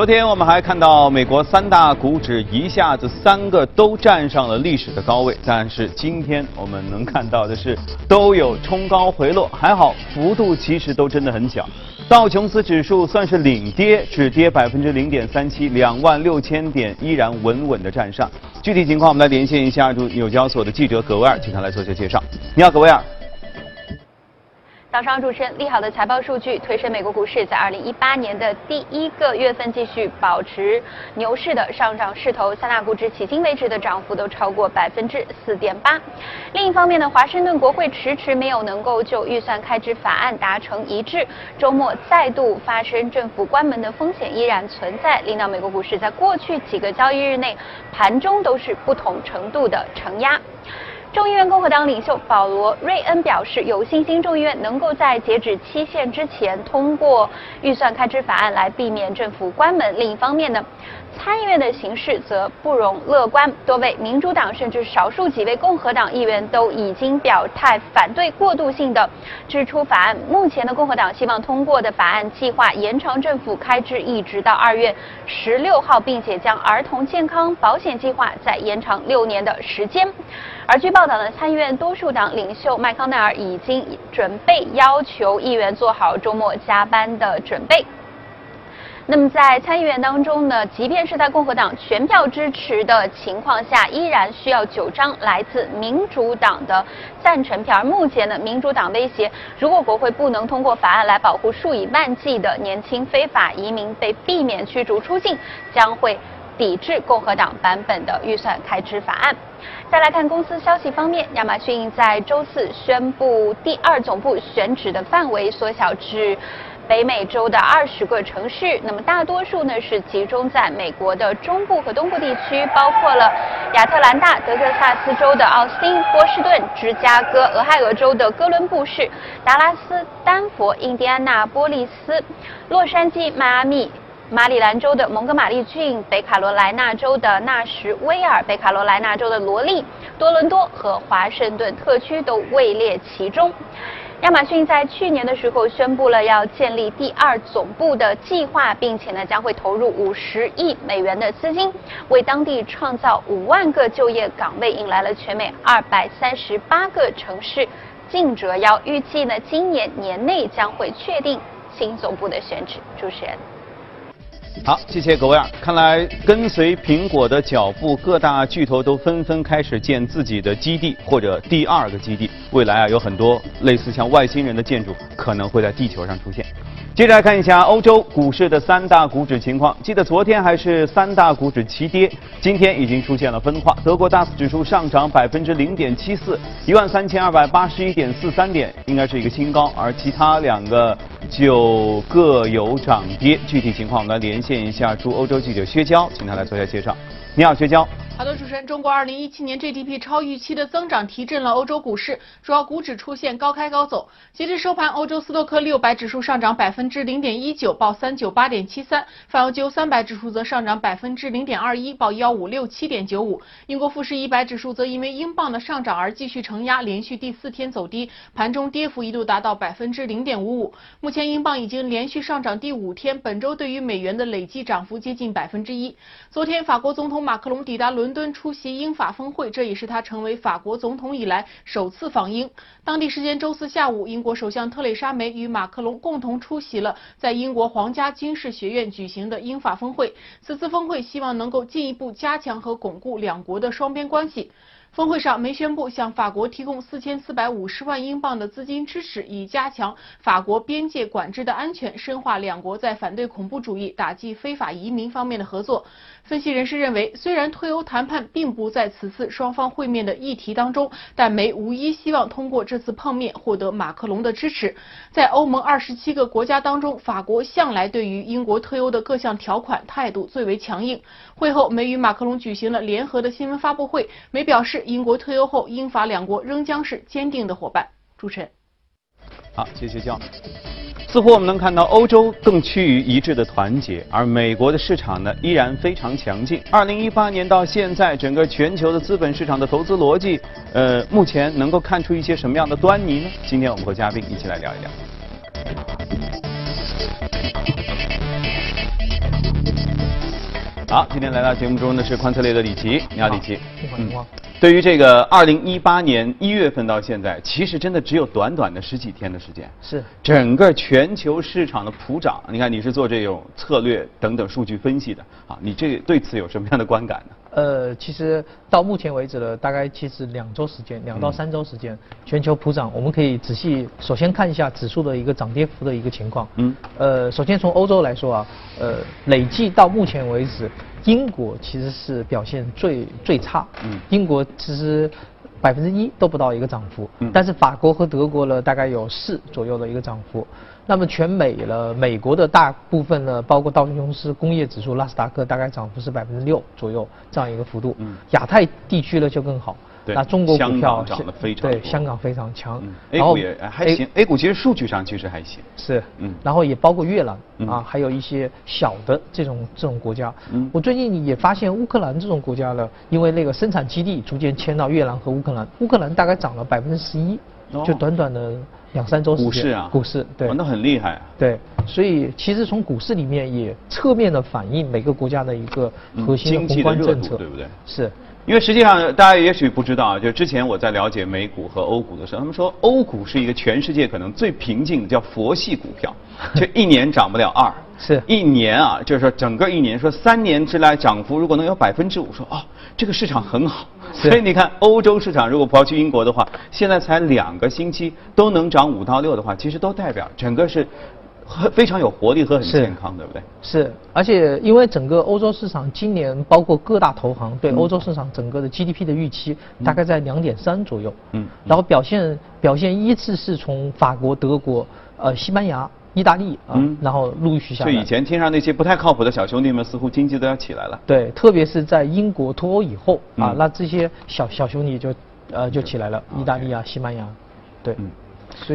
昨天我们还看到美国三大股指一下子三个都站上了历史的高位，但是今天我们能看到的是都有冲高回落，还好幅度其实都真的很小。道琼斯指数算是领跌，只跌百分之零点三七，两万六千点依然稳稳的站上。具体情况我们来连线一下驻纽交所的记者葛威尔，请他来做些介绍。你好，葛威尔。早上，主持人利好的财报数据推升美国股市在二零一八年的第一个月份继续保持牛市的上涨势头，三大股指迄今为止的涨幅都超过百分之四点八。另一方面呢，华盛顿国会迟迟没有能够就预算开支法案达成一致，周末再度发生政府关门的风险依然存在，令到美国股市在过去几个交易日内盘中都是不同程度的承压。众议院共和党领袖保罗·瑞恩表示，有信心众议院能够在截止期限之前通过预算开支法案，来避免政府关门。另一方面呢？参议院的形势则不容乐观，多位民主党甚至少数几位共和党议员都已经表态反对过渡性的支出法案。目前的共和党希望通过的法案计划延长政府开支一直到二月十六号，并且将儿童健康保险计划再延长六年的时间。而据报道呢，参议院多数党领袖麦康奈尔已经准备要求议员做好周末加班的准备。那么在参议员当中呢，即便是在共和党全票支持的情况下，依然需要九张来自民主党的赞成票。而目前呢，民主党威胁，如果国会不能通过法案来保护数以万计的年轻非法移民被避免驱逐出境，将会抵制共和党版本的预算开支法案。再来看公司消息方面，亚马逊在周四宣布第二总部选址的范围缩小至。北美洲的二十个城市，那么大多数呢是集中在美国的中部和东部地区，包括了亚特兰大、德克萨斯州的奥斯汀、波士顿、芝加哥、俄亥俄州的哥伦布市、达拉斯、丹佛、印第安纳波利斯、洛杉矶、迈阿密、马里兰州的蒙哥马利郡、北卡罗来纳州的纳什维尔、北卡罗来纳州的罗利、多伦多和华盛顿特区都位列其中。亚马逊在去年的时候宣布了要建立第二总部的计划，并且呢将会投入五十亿美元的资金，为当地创造五万个就业岗位，引来了全美二百三十八个城市竞折腰。预计呢今年年内将会确定新总部的选址。主持人。好，谢谢各位啊！看来跟随苹果的脚步，各大巨头都纷纷开始建自己的基地或者第二个基地。未来啊，有很多类似像外星人的建筑可能会在地球上出现。接着来看一下欧洲股市的三大股指情况。记得昨天还是三大股指齐跌，今天已经出现了分化。德国 DAX 指数上涨百分之零点七四，一万三千二百八十一点四三点，应该是一个新高。而其他两个就各有涨跌。具体情况我们来连线一下驻欧洲记者薛娇，请他来做一下介绍。你好，薛娇。好的，主持人，中国2017年 GDP 超预期的增长提振了欧洲股市，主要股指出现高开高走。截至收盘，欧洲斯托克600指数上涨百分之零点一九，报398.73；泛欧洲300指数则上涨百分之零点二一，报1567.95。英国富时100指数则因为英镑的上涨而继续承压，连续第四天走低，盘中跌幅一度达到百分之零点五五。目前英镑已经连续上涨第五天，本周对于美元的累计涨幅接近百分之一。昨天，法国总统马克龙抵达伦。伦敦出席英法峰会，这也是他成为法国总统以来首次访英。当地时间周四下午，英国首相特蕾莎梅与马克龙共同出席了在英国皇家军事学院举行的英法峰会。此次峰会希望能够进一步加强和巩固两国的双边关系。峰会上，梅宣布向法国提供四千四百五十万英镑的资金支持，以加强法国边界管制的安全，深化两国在反对恐怖主义、打击非法移民方面的合作。分析人士认为，虽然退欧谈判并不在此次双方会面的议题当中，但梅无疑希望通过这次碰面获得马克龙的支持。在欧盟二十七个国家当中，法国向来对于英国退欧的各项条款态度最为强硬。会后，梅与马克龙举行了联合的新闻发布会，梅表示。英国退欧后，英法两国仍将是坚定的伙伴。主持人，好，谢谢教。似乎我们能看到欧洲更趋于一致的团结，而美国的市场呢依然非常强劲。二零一八年到现在，整个全球的资本市场的投资逻辑，呃，目前能够看出一些什么样的端倪呢？今天我们和嘉宾一起来聊一聊。好，今天来到节目中的是宽策略的李琦，你好，李琦。嗯，对于这个二零一八年一月份到现在，其实真的只有短短的十几天的时间。是。整个全球市场的普涨，你看你是做这种策略等等数据分析的啊，你这对此有什么样的观感呢？呃，其实到目前为止呢，大概其实两周时间，两到三周时间，全球普涨，我们可以仔细首先看一下指数的一个涨跌幅的一个情况。嗯。呃，首先从欧洲来说啊，呃，累计到目前为止，英国其实是表现最最差。嗯。英国其实百分之一都不到一个涨幅。嗯。但是法国和德国呢，大概有四左右的一个涨幅。那么全美了，美国的大部分呢，包括道琼斯工业指数、纳斯达克，大概涨幅是百分之六左右这样一个幅度。嗯。亚太地区呢就更好。那中国股票涨得非常对，香港非常强。A 股也还行，A 股其实数据上其实还行。是。嗯。然后也包括越南啊，还有一些小的这种这种国家。嗯。我最近也发现乌克兰这种国家呢，因为那个生产基地逐渐迁到越南和乌克兰，乌克兰大概涨了百分之十一，就短短的。两三周时间，股市啊，股市对，那很厉害啊。对，所以其实从股市里面也侧面的反映每个国家的一个核心的宏观政策，对不对？是。因为实际上大家也许不知道，就之前我在了解美股和欧股的时候，他们说欧股是一个全世界可能最平静的叫佛系股票，就一年涨不了二，是一年啊，就是说整个一年说三年之来涨幅如果能有百分之五，说哦这个市场很好。所以你看欧洲市场如果抛去英国的话，现在才两个星期都能涨五到六的话，其实都代表整个是。很非常有活力和很健康，对不对？是，而且因为整个欧洲市场今年包括各大投行对欧洲市场整个的 GDP 的预期大概在两点三左右，嗯，然后表现表现依次是从法国、德国、呃西班牙、意大利啊，然后陆续下来。就以前听上那些不太靠谱的小兄弟们，似乎经济都要起来了。对，特别是在英国脱欧以后啊，那这些小小兄弟就呃就起来了，意大利啊、西班牙，对。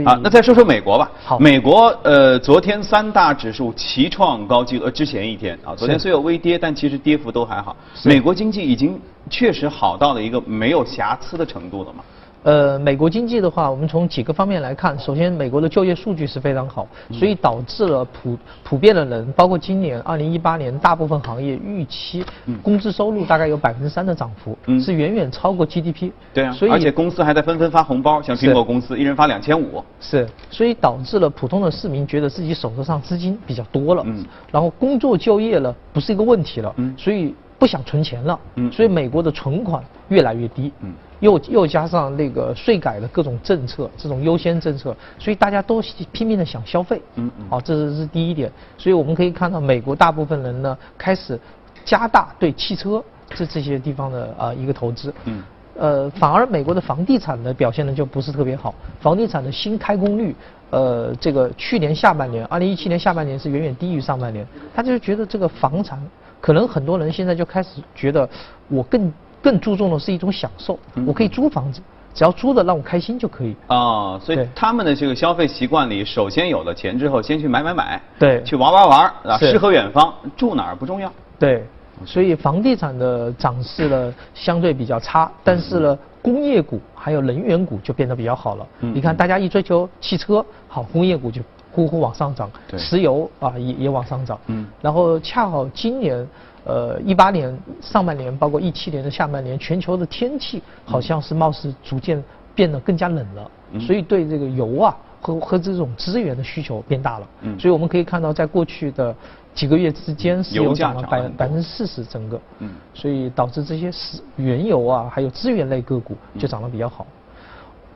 啊，那再说说美国吧。好，美国呃，昨天三大指数齐创高纪录。呃，之前一天啊，昨天虽有微跌，但其实跌幅都还好。美国经济已经确实好到了一个没有瑕疵的程度了嘛？呃，美国经济的话，我们从几个方面来看。首先，美国的就业数据是非常好，所以导致了普普遍的人，包括今年二零一八年大部分行业预期工资收入大概有百分之三的涨幅，是远远超过 GDP。对啊，所以而且公司还在纷纷发红包，像苹果公司一人发两千五。是，所以导致了普通的市民觉得自己手头上资金比较多了，嗯，然后工作就业了不是一个问题了，嗯，所以不想存钱了，嗯，所以美国的存款越来越低，嗯。又又加上那个税改的各种政策，这种优先政策，所以大家都拼命的想消费。嗯嗯。好，这是是第一点。所以我们可以看到，美国大部分人呢开始加大对汽车这这些地方的啊一个投资。嗯。呃，反而美国的房地产的表现呢就不是特别好，房地产的新开工率，呃，这个去年下半年，二零一七年下半年是远远低于上半年。他就觉得这个房产，可能很多人现在就开始觉得我更。更注重的是一种享受，我可以租房子，只要租的让我开心就可以。啊，所以他们的这个消费习惯里，首先有了钱之后，先去买买买，对，去玩玩玩，啊，诗和远方，住哪儿不重要。对，所以房地产的涨势呢相对比较差，但是呢，工业股还有能源股就变得比较好了。你看，大家一追求汽车，好，工业股就呼呼往上涨，石油啊也也往上涨。嗯，然后恰好今年。呃，一八年上半年，包括一七年的下半年，全球的天气好像是貌似逐渐变得更加冷了，所以对这个油啊和和这种资源的需求变大了。嗯，所以我们可以看到，在过去的几个月之间，石油涨了百百分之四十，整个。嗯，所以导致这些石原油啊，还有资源类个股就涨得比较好。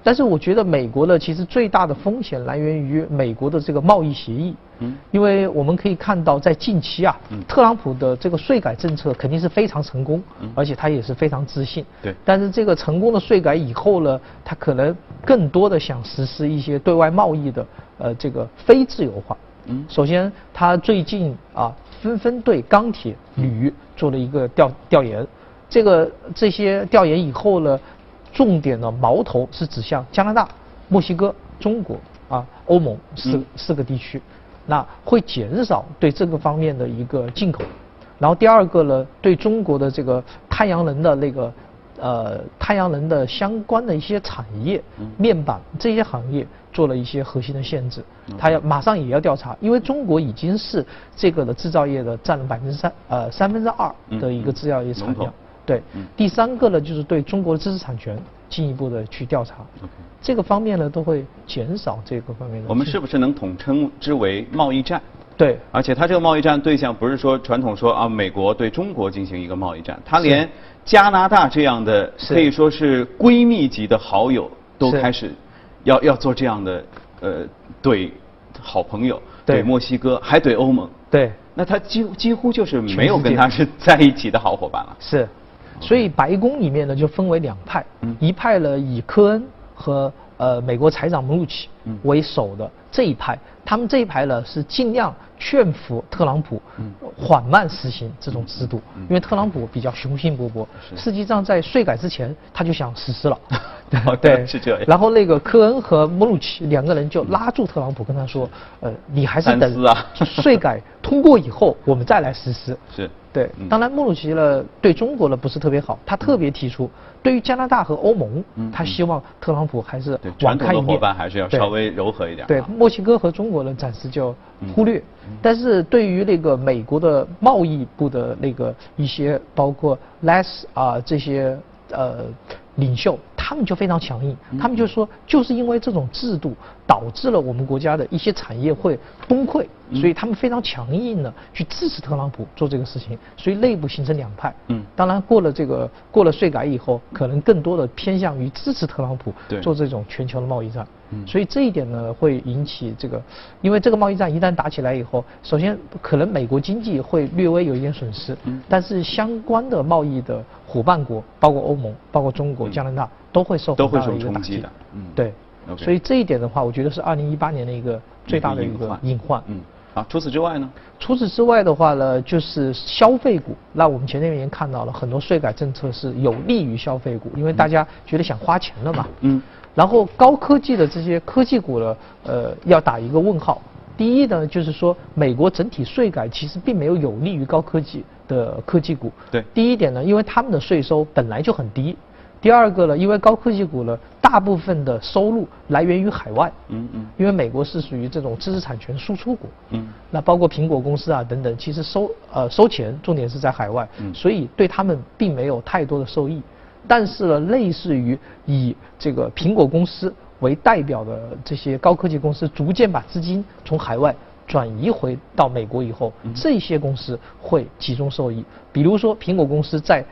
但是我觉得美国呢其实最大的风险来源于美国的这个贸易协议，嗯，因为我们可以看到在近期啊，特朗普的这个税改政策肯定是非常成功，而且他也是非常自信，对。但是这个成功的税改以后呢，他可能更多的想实施一些对外贸易的呃这个非自由化，嗯。首先，他最近啊纷纷对钢铁、铝做了一个调调研，这个这些调研以后呢。重点的矛头是指向加拿大、墨西哥、中国啊、欧盟四四个地区，那会减少对这个方面的一个进口。然后第二个呢，对中国的这个太阳能的那个呃太阳能的相关的一些产业，面板这些行业做了一些核心的限制，他要马上也要调查，因为中国已经是这个的制造业的占了百分之三呃三分之二的一个制造业产业。对，第三个呢就是对中国的知识产权进一步的去调查。这个方面呢都会减少这个方面的。我们是不是能统称之为贸易战？对，而且它这个贸易战对象不是说传统说啊美国对中国进行一个贸易战，它连加拿大这样的可以说是闺蜜级的好友都开始要要做这样的呃怼好朋友，怼墨西哥还怼欧盟，对，那他几几乎就是没有跟他是在一起的好伙伴了。是，所以白宫里面呢就分为两派，一派呢以科恩和呃美国财长穆鲁奇为首的这一派。他们这一排呢是尽量劝服特朗普缓慢实行这种制度，因为特朗普比较雄心勃勃，实际上在税改之前他就想实施了。对，是这样。然后那个科恩和莫鲁奇两个人就拉住特朗普，跟他说：“呃，你还是等税 改通过以后，我们再来实施。”是。对，当然莫鲁奇呢对中国呢不是特别好，他特别提出。对于加拿大和欧盟，他希望特朗普还是网开一面，伙伴还是要稍微柔和一点。对，墨西哥和中国呢暂时就忽略，但是对于那个美国的贸易部的那个一些，包括 less 啊这些呃领袖。他们就非常强硬，他们就说，就是因为这种制度导致了我们国家的一些产业会崩溃，所以他们非常强硬的去支持特朗普做这个事情，所以内部形成两派。嗯，当然过了这个过了税改以后，可能更多的偏向于支持特朗普做这种全球的贸易战。嗯，所以这一点呢会引起这个，因为这个贸易战一旦打起来以后，首先可能美国经济会略微有一点损失，嗯，但是相关的贸易的伙伴国，包括欧盟、包括中国、加拿大。都会受很大的一个打击。的，嗯，对，所以这一点的话，我觉得是二零一八年的一个最大的一个隐患，嗯，啊，除此之外呢？除此之外的话呢，就是消费股。那我们前面已经看到了很多税改政策是有利于消费股，因为大家觉得想花钱了嘛，嗯，然后高科技的这些科技股呢，呃，要打一个问号。第一呢，就是说美国整体税改其实并没有有利于高科技的科技股，对，第一点呢，因为他们的税收本来就很低。第二个呢，因为高科技股呢，大部分的收入来源于海外，嗯嗯，因为美国是属于这种知识产权输出国，嗯，那包括苹果公司啊等等，其实收呃收钱重点是在海外，嗯，所以对他们并没有太多的受益。但是呢，类似于以这个苹果公司为代表的这些高科技公司，逐渐把资金从海外转移回到美国以后，这些公司会集中受益。比如说苹果公司在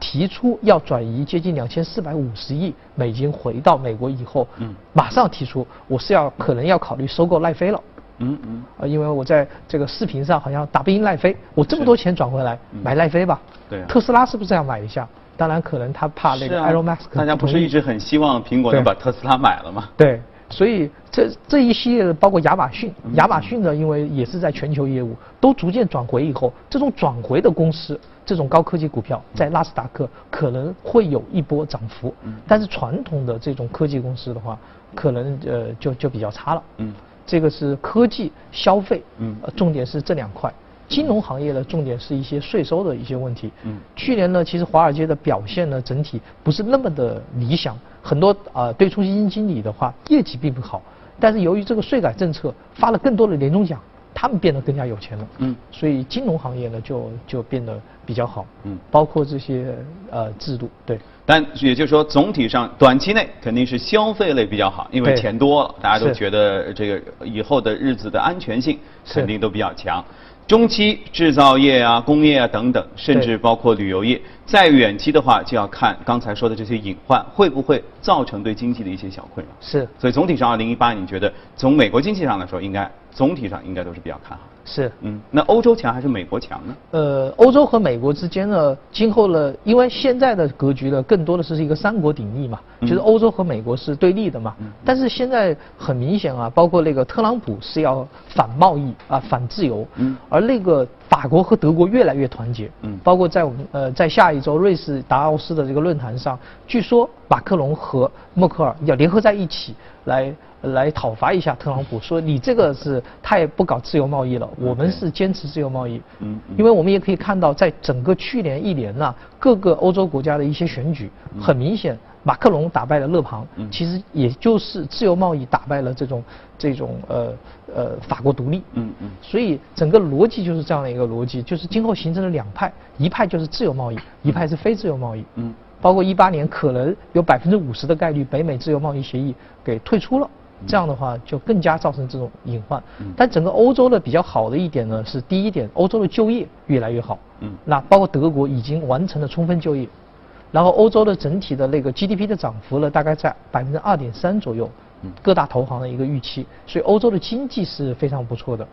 提出要转移接近两千四百五十亿美金回到美国以后，嗯，马上提出我是要可能要考虑收购奈飞了，嗯嗯，啊，因为我在这个视频上好像打不赢奈飞，我这么多钱转回来买奈飞吧，对，特斯拉是不是这样买一下？当然可能他怕那个 Elon Musk，大家不是一直很希望苹果能把特斯拉买了吗？对，所以这这一系列的包括亚马逊，亚马逊呢，因为也是在全球业务都逐渐转回以后，这种转回的公司。这种高科技股票在纳斯达克可能会有一波涨幅，但是传统的这种科技公司的话，可能呃就就比较差了。嗯，这个是科技消费，嗯，呃重点是这两块。金融行业的重点是一些税收的一些问题。嗯，去年呢，其实华尔街的表现呢，整体不是那么的理想，很多啊对冲基金经理的话业绩并不好，但是由于这个税改政策发了更多的年终奖。他们变得更加有钱了，嗯，所以金融行业呢就就变得比较好，嗯，包括这些呃制度，对。但也就是说，总体上短期内肯定是消费类比较好，因为钱多了，大家都觉得这个以后的日子的安全性肯定都比较强。中期制造业啊、工业啊等等，甚至包括旅游业，再远期的话，就要看刚才说的这些隐患会不会造成对经济的一些小困扰。是。所以总体上，二零一八，你觉得从美国经济上来说，应该？总体上应该都是比较看好。是，嗯，那欧洲强还是美国强呢？呃，欧洲和美国之间呢，今后呢，因为现在的格局呢，更多的是一个三国鼎立嘛，就是欧洲和美国是对立的嘛。但是现在很明显啊，包括那个特朗普是要反贸易啊，反自由，嗯，而那个法国和德国越来越团结，嗯，包括在我们呃，在下一周瑞士达沃斯的这个论坛上，据说马克龙和默克尔要联合在一起来。来讨伐一下特朗普，说你这个是太不搞自由贸易了，我们是坚持自由贸易。嗯，因为我们也可以看到，在整个去年一年呢，各个欧洲国家的一些选举，很明显马克龙打败了勒庞，其实也就是自由贸易打败了这种这种呃呃法国独立。嗯嗯。所以整个逻辑就是这样的一个逻辑，就是今后形成了两派，一派就是自由贸易，一派是非自由贸易。嗯。包括一八年可能有百分之五十的概率北美自由贸易协议给退出了，这样的话就更加造成这种隐患。但整个欧洲的比较好的一点呢是第一点，欧洲的就业越来越好。嗯。那包括德国已经完成了充分就业。然后欧洲的整体的那个 GDP 的涨幅呢，大概在百分之二点三左右，各大投行的一个预期，所以欧洲的经济是非常不错的，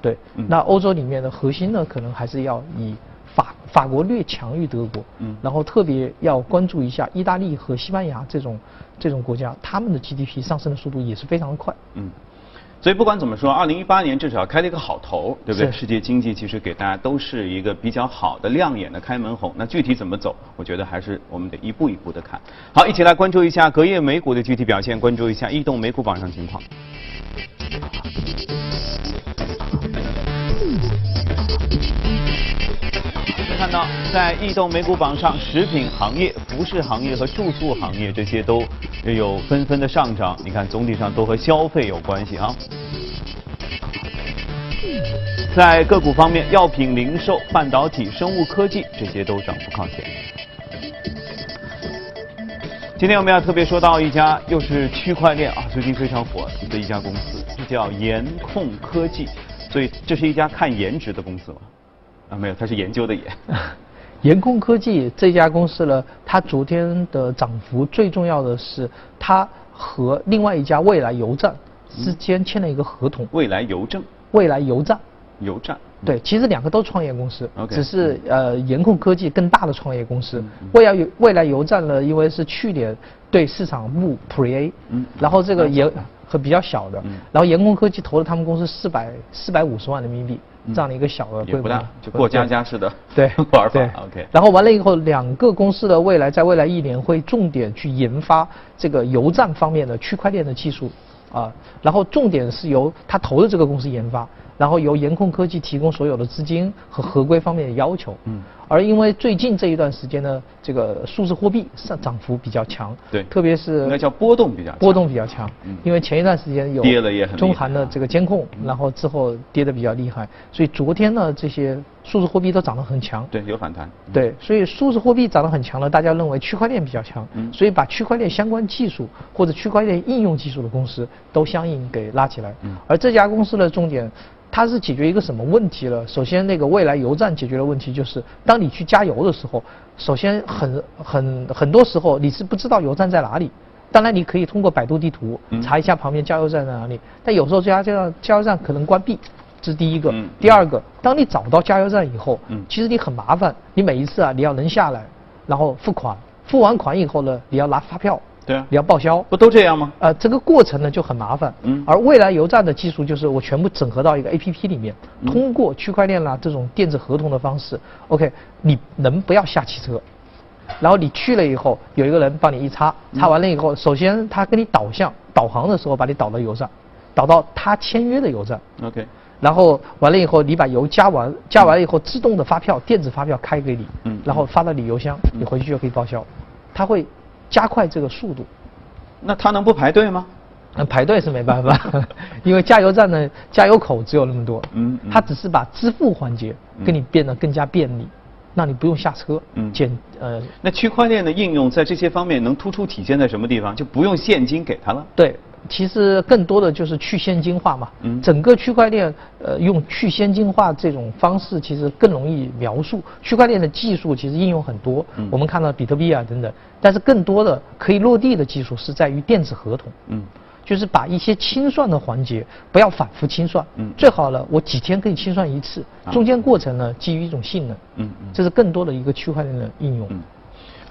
对。那欧洲里面的核心呢，可能还是要以法法国略强于德国，嗯然后特别要关注一下意大利和西班牙这种这种国家，他们的 GDP 上升的速度也是非常的快。嗯。所以不管怎么说，二零一八年至少开了一个好头，对不对？世界经济其实给大家都是一个比较好的、亮眼的开门红。那具体怎么走，我觉得还是我们得一步一步的看。好，一起来关注一下隔夜美股的具体表现，关注一下异动美股榜上情况。看到在异动美股榜上，食品行业、服饰行业和住宿行业这些都有纷纷的上涨。你看，总体上都和消费有关系啊。在个股方面，药品、零售、半导体、生物科技这些都涨幅靠前。今天我们要特别说到一家又是区块链啊，最近非常火的一家公司，这叫颜控科技。所以这是一家看颜值的公司吗？啊，没有，它是研究的 研。研控科技这家公司呢，它昨天的涨幅最重要的是，它和另外一家未来邮站之间签了一个合同。未来邮政。未来邮站。邮站。对，其实两个都创业公司，OK，只是呃严控科技更大的创业公司。未来邮未来邮站呢，因为是去年对市场募 Pre，嗯，然后这个也和比较小的，然后严控科技投了他们公司四百四百五十万人民币。这样的一个小的规模，就过家家似的对 玩法。OK，然后完了以后，两个公司的未来在未来一年会重点去研发这个油站方面的区块链的技术啊，然后重点是由他投的这个公司研发。然后由严控科技提供所有的资金和合规方面的要求。嗯。而因为最近这一段时间呢，这个数字货币上涨幅比较强。对。特别是。应该叫波动比较。波动比较强。嗯。因为前一段时间有。跌了也很。中韩的这个监控，然后之后跌的比较厉害，所以昨天呢，这些数字货币都涨得很强。对，有反弹。对，所以数字货币涨得很强了，大家认为区块链比较强。嗯。所以把区块链相关技术或者区块链应用技术的公司都相应给拉起来。嗯。而这家公司的重点。它是解决一个什么问题了？首先，那个未来油站解决的问题就是，当你去加油的时候，首先很很很多时候你是不知道油站在哪里。当然，你可以通过百度地图查一下旁边加油站在哪里，但有时候加加加油站可能关闭，这是第一个。第二个，当你找到加油站以后，其实你很麻烦，你每一次啊，你要能下来，然后付款，付完款以后呢，你要拿发票。对啊，你要报销，不都这样吗？呃，这个过程呢就很麻烦。嗯。而未来油站的技术就是我全部整合到一个 A P P 里面，通过区块链啦这种电子合同的方式，OK，你能不要下汽车，然后你去了以后，有一个人帮你一插，插完了以后，首先他给你导向导航的时候把你导到油站，导到他签约的油站。OK。然后完了以后，你把油加完，加完了以后自动的发票电子发票开给你，嗯，然后发到你邮箱，你回去就可以报销，他会。加快这个速度，那他能不排队吗？那排队是没办法，因为加油站的加油口只有那么多。嗯，他只是把支付环节给你变得更加便利，让你不用下车。嗯，减呃，那区块链的应用在这些方面能突出体现在什么地方？就不用现金给他了。对。其实更多的就是去现金化嘛，整个区块链呃用去现金化这种方式其实更容易描述。区块链的技术其实应用很多，我们看到比特币啊等等，但是更多的可以落地的技术是在于电子合同，嗯，就是把一些清算的环节不要反复清算，嗯，最好了我几天可以清算一次，中间过程呢基于一种性能，嗯嗯，这是更多的一个区块链的应用。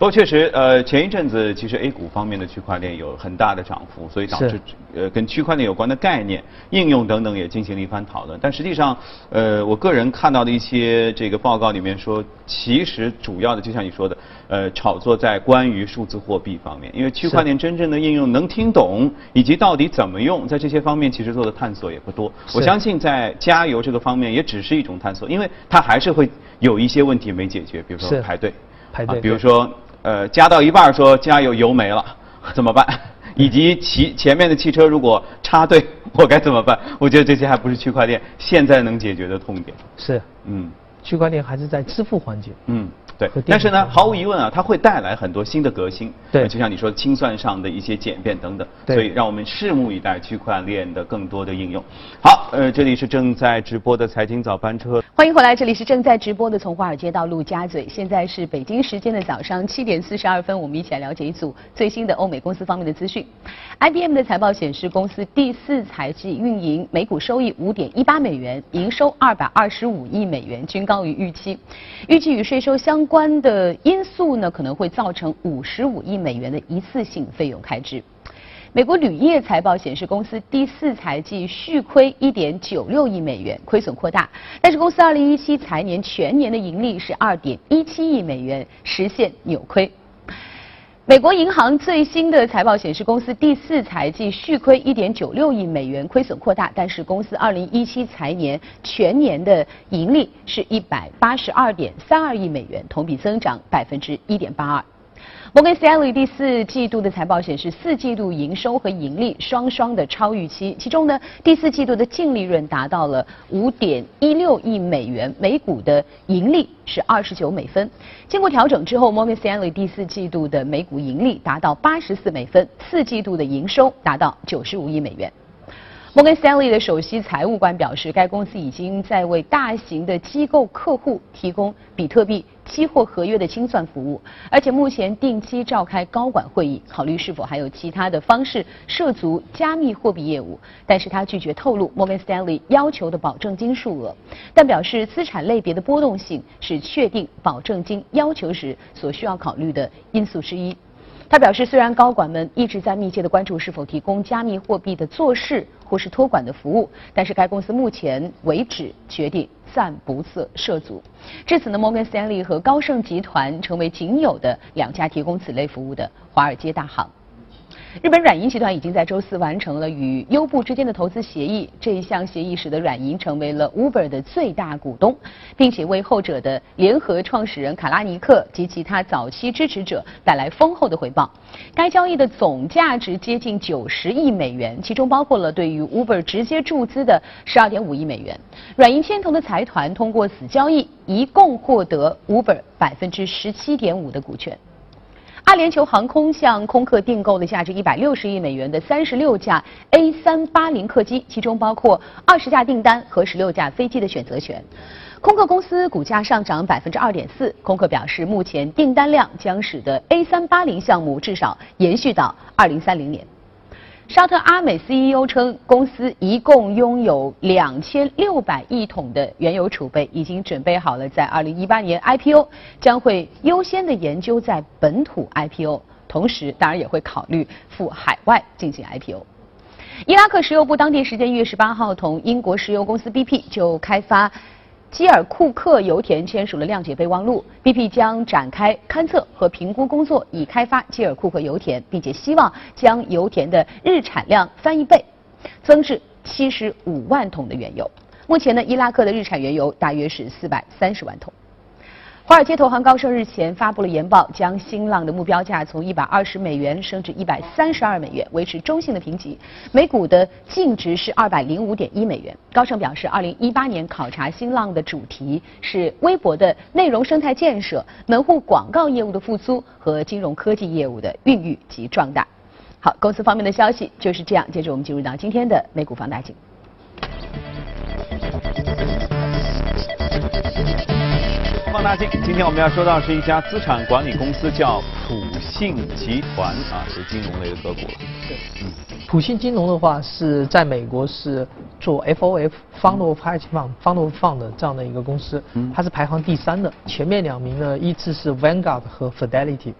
不过确实，呃，前一阵子其实 A 股方面的区块链有很大的涨幅，所以导致呃跟区块链有关的概念、应用等等也进行了一番讨论。但实际上，呃，我个人看到的一些这个报告里面说，其实主要的就像你说的，呃，炒作在关于数字货币方面，因为区块链真正的应用能听懂以及到底怎么用，在这些方面其实做的探索也不多。我相信在加油这个方面也只是一种探索，因为它还是会有一些问题没解决，比如说排队，排队，比如说。呃，加到一半说加油油没了，怎么办？以及其前面的汽车如果插队，我该怎么办？我觉得这些还不是区块链现在能解决的痛点。是，嗯，区块链还是在支付环节。嗯。对，但是呢，毫无疑问啊，它会带来很多新的革新。对，就像你说清算上的一些简便等等。对。所以让我们拭目以待区块链的更多的应用。好，呃，这里是正在直播的财经早班车。欢迎回来，这里是正在直播的从华尔街到陆家嘴。现在是北京时间的早上七点四十二分，我们一起来了解一组最新的欧美公司方面的资讯。IBM 的财报显示，公司第四财季运营每股收益五点一八美元，营收二百二十五亿美元，均高于预期。预计与税收相关的。因素呢可能会造成五十五亿美元的一次性费用开支。美国铝业财报显示，公司第四财季续亏一点九六亿美元，亏损扩大。但是公司二零一七财年全年的盈利是二点一七亿美元，实现扭亏。美国银行最新的财报显示，公司第四财季续亏一点九六亿美元，亏损扩大。但是公司二零一七财年全年的盈利是一百八十二点三二亿美元，同比增长百分之一点八二。摩根士丹利第四季度的财报显示，四季度营收和盈利双双的超预期。其中呢，第四季度的净利润达到了五点一六亿美元，每股的盈利是二十九美分。经过调整之后，摩根士丹利第四季度的每股盈利达到八十四美分，四季度的营收达到九十五亿美元。摩根士丹利的首席财务官表示，该公司已经在为大型的机构客户提供比特币期货合约的清算服务，而且目前定期召开高管会议，考虑是否还有其他的方式涉足加密货币业务。但是他拒绝透露 Morgan Stanley 要求的保证金数额，但表示资产类别的波动性是确定保证金要求时所需要考虑的因素之一。他表示，虽然高管们一直在密切的关注是否提供加密货币的做事或是托管的服务，但是该公司目前为止决定暂不涉涉足。至此呢，摩根斯丹利和高盛集团成为仅有的两家提供此类服务的华尔街大行。日本软银集团已经在周四完成了与优步之间的投资协议。这一项协议使得软银成为了 Uber 的最大股东，并且为后者的联合创始人卡拉尼克及其他早期支持者带来丰厚的回报。该交易的总价值接近九十亿美元，其中包括了对于 Uber 直接注资的十二点五亿美元。软银牵头的财团通过此交易，一共获得 Uber 百分之十七点五的股权。阿联酋航空向空客订购了价值一百六十亿美元的三十六架 A 三八零客机，其中包括二十架订单和十六架飞机的选择权。空客公司股价上涨百分之二点四。空客表示，目前订单量将使得 A 三八零项目至少延续到二零三零年。沙特阿美 CEO 称，公司一共拥有两千六百亿桶的原油储备，已经准备好了在二零一八年 IPO，将会优先的研究在本土 IPO，同时当然也会考虑赴海外进行 IPO。伊拉克石油部当地时间一月十八号同英国石油公司 BP 就开发。基尔库克油田签署了谅解备忘录，BP 将展开勘测和评估工作，以开发基尔库克油田，并且希望将油田的日产量翻一倍，增至七十五万桶的原油。目前呢，伊拉克的日产原油大约是四百三十万桶。华尔街投行高盛日前发布了研报，将新浪的目标价从一百二十美元升至一百三十二美元，维持中性的评级。每股的净值是二百零五点一美元。高盛表示，二零一八年考察新浪的主题是微博的内容生态建设、门户广告业务的复苏和金融科技业务的孕育及壮大。好，公司方面的消息就是这样。接着我们进入到今天的美股放大镜。放大镜，今天我们要说到是一家资产管理公司，叫普信集团啊，是金融类的个股。对，嗯，普信金融的话是在美国是做 FOF Fund of Hedge Fund Fund of Fund 的这样的一个公司，嗯，它是排行第三的，前面两名呢依次是 Vanguard 和 Fidelity，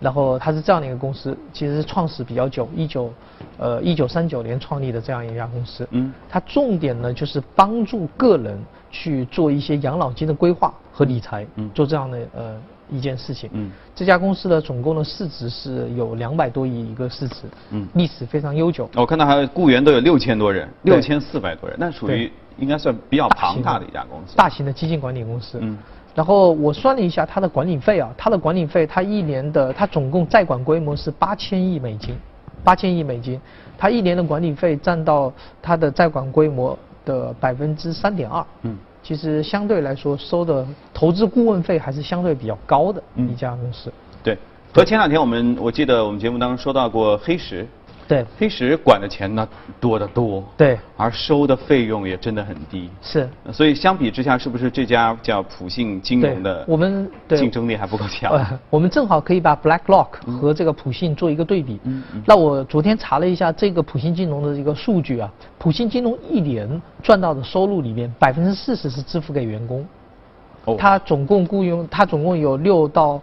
然后它是这样的一个公司，其实是创始比较久，一九呃一九三九年创立的这样一家公司，嗯，它重点呢就是帮助个人。去做一些养老金的规划和理财，嗯，做这样的呃一件事情，嗯，这家公司的总共的市值是有两百多亿一个市值，嗯，历史非常悠久。我看到还有雇员都有六千多人，六千四百多人，那属于应该算比较庞大的一家公司，大型的基金管理公司，嗯，然后我算了一下它的管理费啊，它的管理费，它一年的它总共债管规模是八千亿美金，八千亿美金，它一年的管理费占到它的债管规模的百分之三点二。嗯，其实相对来说收的投资顾问费还是相对比较高的一家公司。对，和前两天我们我记得我们节目当中说到过黑石。对，黑石管的钱呢多得多，对，而收的费用也真的很低，是，所以相比之下，是不是这家叫普信金融的，我们竞争力还不够强？我们正好可以把 BlackRock 和这个普信做一个对比。嗯嗯。那我昨天查了一下这个普信金融的一个数据啊，普信金融一年赚到的收入里面，百分之四十是支付给员工，哦，他总共雇佣，他总共有六到。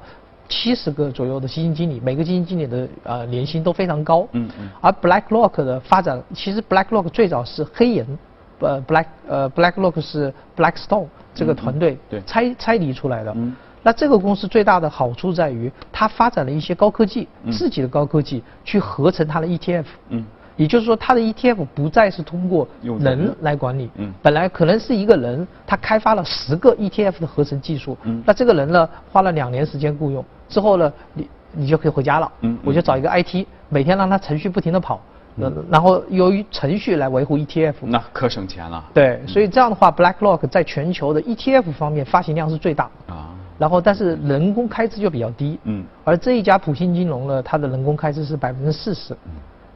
七十个左右的基金经理，每个基金经理的呃年薪都非常高。嗯嗯。而 BlackRock 的发展，其实 BlackRock 最早是黑岩，呃 Black 呃 BlackRock 是 Blackstone 这个团队拆拆离出来的。嗯。那这个公司最大的好处在于，它发展了一些高科技，自己的高科技去合成它的 ETF。嗯。也就是说，它的 ETF 不再是通过人来管理。嗯。本来可能是一个人，他开发了十个 ETF 的合成技术。嗯。那这个人呢，花了两年时间雇佣。之后呢，你你就可以回家了。嗯，我就找一个 IT，每天让他程序不停的跑，嗯，然后由于程序来维护 ETF。那可省钱了。对，所以这样的话，BlackRock 在全球的 ETF 方面发行量是最大。啊。然后，但是人工开支就比较低。嗯。而这一家普信金融呢，它的人工开支是百分之四十。嗯。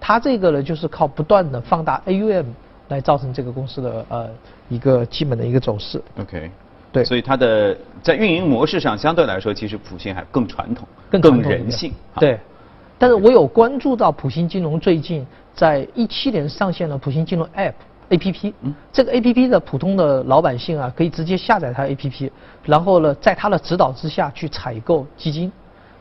它这个呢，就是靠不断的放大 AUM 来造成这个公司的呃一个基本的一个走势。OK。对，所以它的在运营模式上相对来说，其实普信还更传统、更更人性。对，但是我有关注到普信金融最近在一七年上线了普信金融 App A P P。嗯。这个 A P P 的普通的老百姓啊，可以直接下载它 A P P，然后呢，在它的指导之下去采购基金，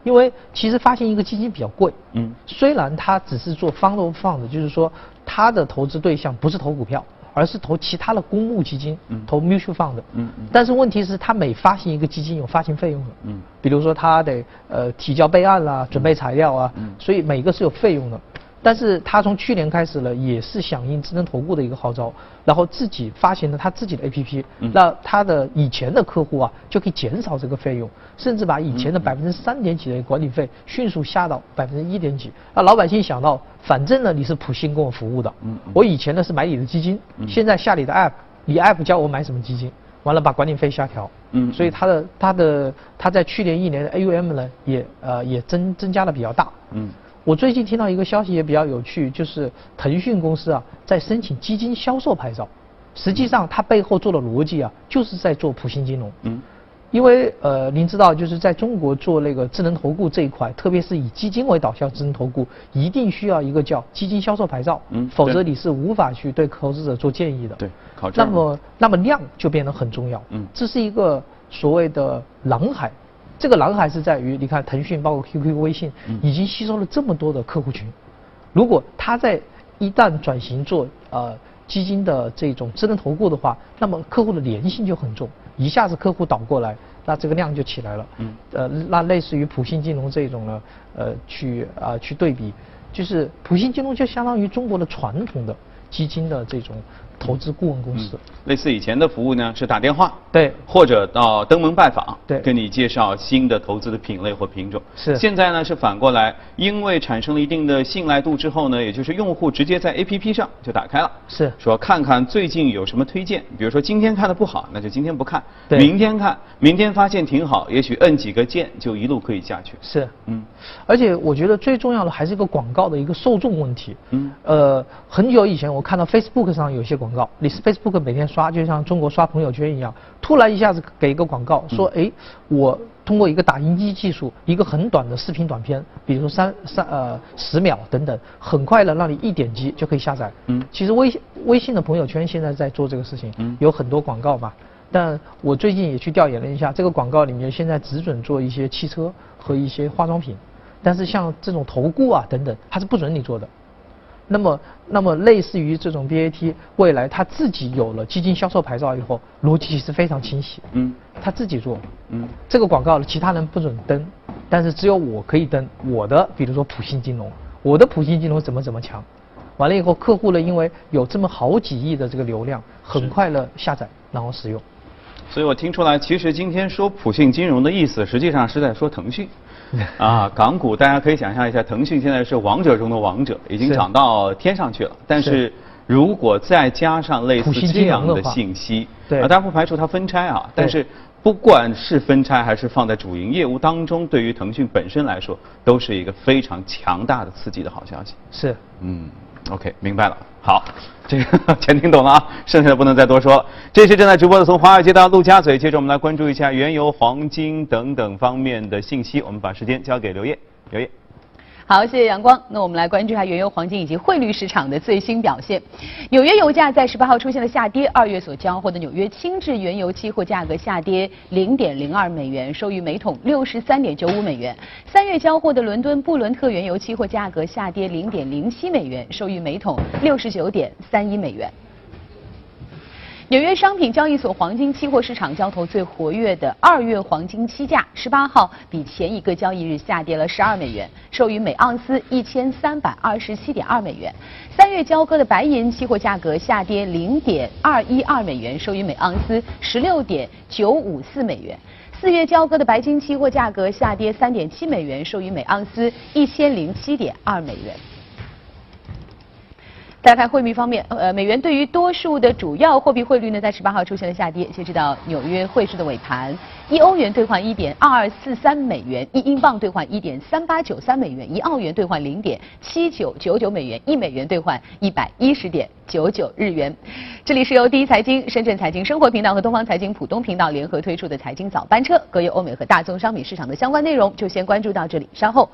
因为其实发行一个基金比较贵。嗯。虽然它只是做 fund of fund，就是说它的投资对象不是投股票。而是投其他的公募基金，投 mutual fund，嗯嗯，但是问题是，他每发行一个基金有发行费用的，嗯，比如说他得呃提交备案啦，准备材料啊，嗯，所以每个是有费用的。但是他从去年开始呢，也是响应智能投顾的一个号召，然后自己发行了他自己的 APP，那他的以前的客户啊就可以减少这个费用，甚至把以前的百分之三点几的管理费迅速下到百分之一点几。那老百姓想到，反正呢你是普信跟我服务的，我以前呢是买你的基金，现在下你的 App，你 App 教我买什么基金，完了把管理费下调，嗯，所以他的他的他在去年一年的 AUM 呢也呃也增增加的比较大，嗯。我最近听到一个消息也比较有趣，就是腾讯公司啊在申请基金销售牌照。实际上，它背后做的逻辑啊，就是在做普信金融。嗯。因为呃，您知道，就是在中国做那个智能投顾这一块，特别是以基金为导向智能投顾，一定需要一个叫基金销售牌照。嗯。否则你是无法去对投资者做建议的。对。考那么，那么量就变得很重要。嗯。这是一个所谓的蓝海。这个蓝海是在于，你看腾讯包括 QQ、微信，已经吸收了这么多的客户群。如果它在一旦转型做呃基金的这种智能投顾的话，那么客户的粘性就很重，一下子客户倒过来，那这个量就起来了。嗯。呃，那类似于普信金融这种呢，呃，去啊去对比，就是普信金融就相当于中国的传统的基金的这种。投资顾问公司，类似以前的服务呢，是打电话，对，或者到登门拜访，对，跟你介绍新的投资的品类或品种。是。现在呢是反过来，因为产生了一定的信赖度之后呢，也就是用户直接在 APP 上就打开了，是，说看看最近有什么推荐，比如说今天看的不好，那就今天不看，对，明天看，明天发现挺好，也许摁几个键就一路可以下去。是，嗯，而且我觉得最重要的还是一个广告的一个受众问题。嗯，呃，很久以前我看到 Facebook 上有些广告，你是 Facebook。每天刷就像中国刷朋友圈一样，突然一下子给一个广告说，哎，我通过一个打印机技术，一个很短的视频短片，比如说三三呃十秒等等，很快的让你一点击就可以下载。嗯，其实微信微信的朋友圈现在在做这个事情，有很多广告嘛。但我最近也去调研了一下，这个广告里面现在只准做一些汽车和一些化妆品，但是像这种投顾啊等等，它是不准你做的。那么，那么类似于这种 BAT，未来他自己有了基金销售牌照以后，逻辑是非常清晰。嗯，他自己做。嗯，这个广告其他人不准登，但是只有我可以登。我的，比如说普信金融，我的普信金融怎么怎么强，完了以后，客户呢，因为有这么好几亿的这个流量，很快的下载然后使用。所以我听出来，其实今天说普信金融的意思，实际上是在说腾讯。啊，港股大家可以想象一下，腾讯现在是王者中的王者，已经涨到天上去了。但是如果再加上类似这样的信息，对啊，当然不排除它分拆啊。但是不管是分拆还是放在主营业务当中，对于腾讯本身来说，都是一个非常强大的刺激的好消息。是，嗯。OK，明白了。好，这个全听懂了啊，剩下的不能再多说了。这是正在直播的，从华尔街到陆家嘴。接着我们来关注一下原油、黄金等等方面的信息。我们把时间交给刘烨，刘烨。好，谢谢阳光。那我们来关注一下原油、黄金以及汇率市场的最新表现。纽约油价在十八号出现了下跌，二月所交货的纽约轻质原油期货价格下跌零点零二美元，收于每桶六十三点九五美元。三月交货的伦敦布伦特原油期货价格下跌零点零七美元，收于每桶六十九点三一美元。纽约商品交易所黄金期货市场交投最活跃的二月黄金期价，十八号比前一个交易日下跌了十二美元，收于每盎司一千三百二十七点二美元。三月交割的白银期货价格下跌零点二一二美元，收于每盎司十六点九五四美元。四月交割的白金期货价格下跌三点七美元，收于每盎司一千零七点二美元。再看汇率方面，呃，美元对于多数的主要货币汇率呢，在十八号出现了下跌。截止到纽约汇市的尾盘，一欧元兑换一点二二四三美元，一英镑兑换一点三八九三美元，一澳元兑换零点七九九九美元，一美元兑换一百一十点九九日元。这里是由第一财经、深圳财经生活频道和东方财经浦东频道联合推出的财经早班车，各有欧美和大宗商品市场的相关内容，就先关注到这里，稍后。